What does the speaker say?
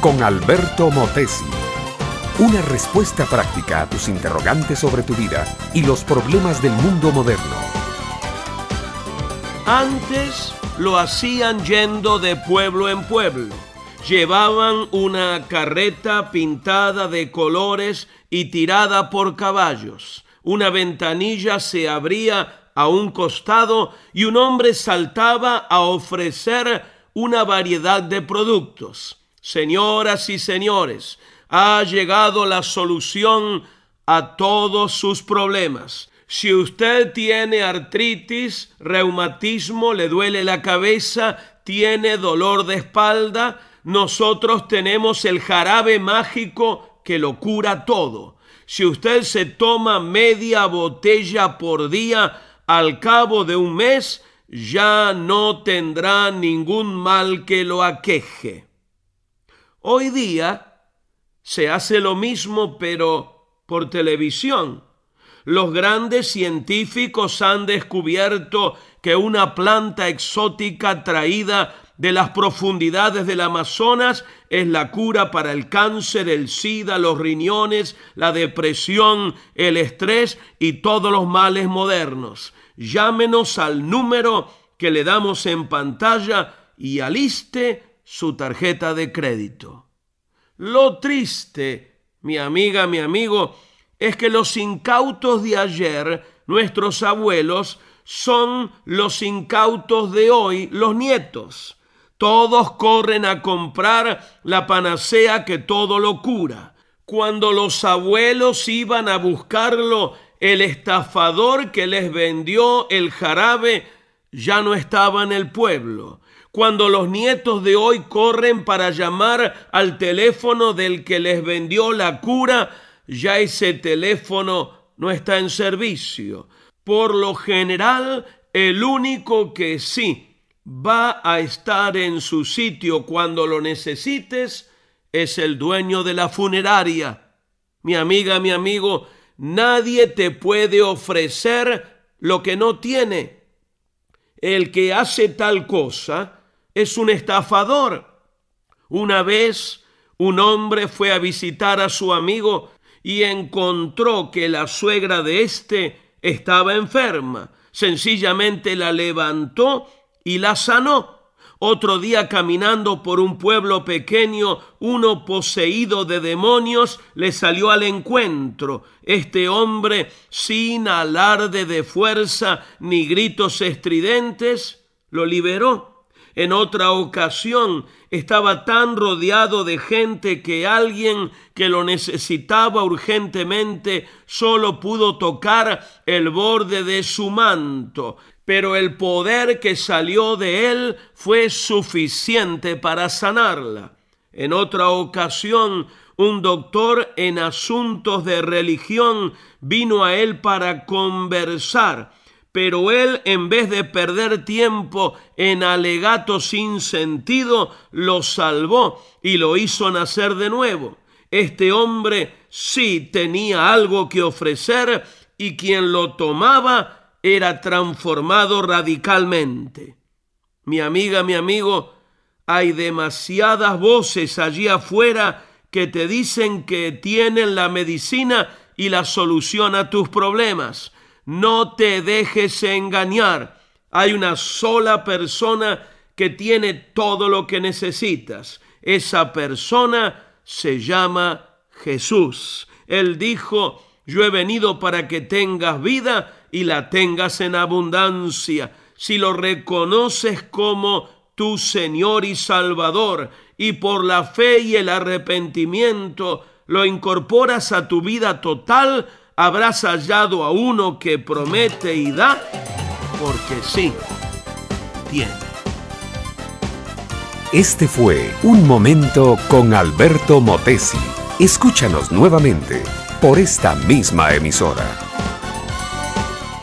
con Alberto Motesi. Una respuesta práctica a tus interrogantes sobre tu vida y los problemas del mundo moderno. Antes lo hacían yendo de pueblo en pueblo. Llevaban una carreta pintada de colores y tirada por caballos. Una ventanilla se abría a un costado y un hombre saltaba a ofrecer una variedad de productos. Señoras y señores, ha llegado la solución a todos sus problemas. Si usted tiene artritis, reumatismo, le duele la cabeza, tiene dolor de espalda, nosotros tenemos el jarabe mágico que lo cura todo. Si usted se toma media botella por día, al cabo de un mes ya no tendrá ningún mal que lo aqueje. Hoy día se hace lo mismo pero por televisión. Los grandes científicos han descubierto que una planta exótica traída de las profundidades del Amazonas es la cura para el cáncer, el SIDA, los riñones, la depresión, el estrés y todos los males modernos. Llámenos al número que le damos en pantalla y aliste su tarjeta de crédito. Lo triste, mi amiga, mi amigo, es que los incautos de ayer, nuestros abuelos, son los incautos de hoy, los nietos. Todos corren a comprar la panacea que todo lo cura. Cuando los abuelos iban a buscarlo, el estafador que les vendió el jarabe ya no estaba en el pueblo. Cuando los nietos de hoy corren para llamar al teléfono del que les vendió la cura, ya ese teléfono no está en servicio. Por lo general, el único que sí va a estar en su sitio cuando lo necesites es el dueño de la funeraria. Mi amiga, mi amigo, nadie te puede ofrecer lo que no tiene. El que hace tal cosa es un estafador. Una vez un hombre fue a visitar a su amigo y encontró que la suegra de éste estaba enferma. Sencillamente la levantó y la sanó. Otro día caminando por un pueblo pequeño, uno poseído de demonios le salió al encuentro. Este hombre, sin alarde de fuerza ni gritos estridentes, lo liberó. En otra ocasión estaba tan rodeado de gente que alguien que lo necesitaba urgentemente solo pudo tocar el borde de su manto, pero el poder que salió de él fue suficiente para sanarla. En otra ocasión, un doctor en asuntos de religión vino a él para conversar pero él, en vez de perder tiempo en alegatos sin sentido, lo salvó y lo hizo nacer de nuevo. Este hombre sí tenía algo que ofrecer y quien lo tomaba era transformado radicalmente. Mi amiga, mi amigo, hay demasiadas voces allí afuera que te dicen que tienen la medicina y la solución a tus problemas. No te dejes engañar. Hay una sola persona que tiene todo lo que necesitas. Esa persona se llama Jesús. Él dijo, yo he venido para que tengas vida y la tengas en abundancia. Si lo reconoces como tu Señor y Salvador y por la fe y el arrepentimiento lo incorporas a tu vida total, habrás hallado a uno que promete y da, porque sí, tiene. Este fue Un Momento con Alberto Motesi. Escúchanos nuevamente por esta misma emisora.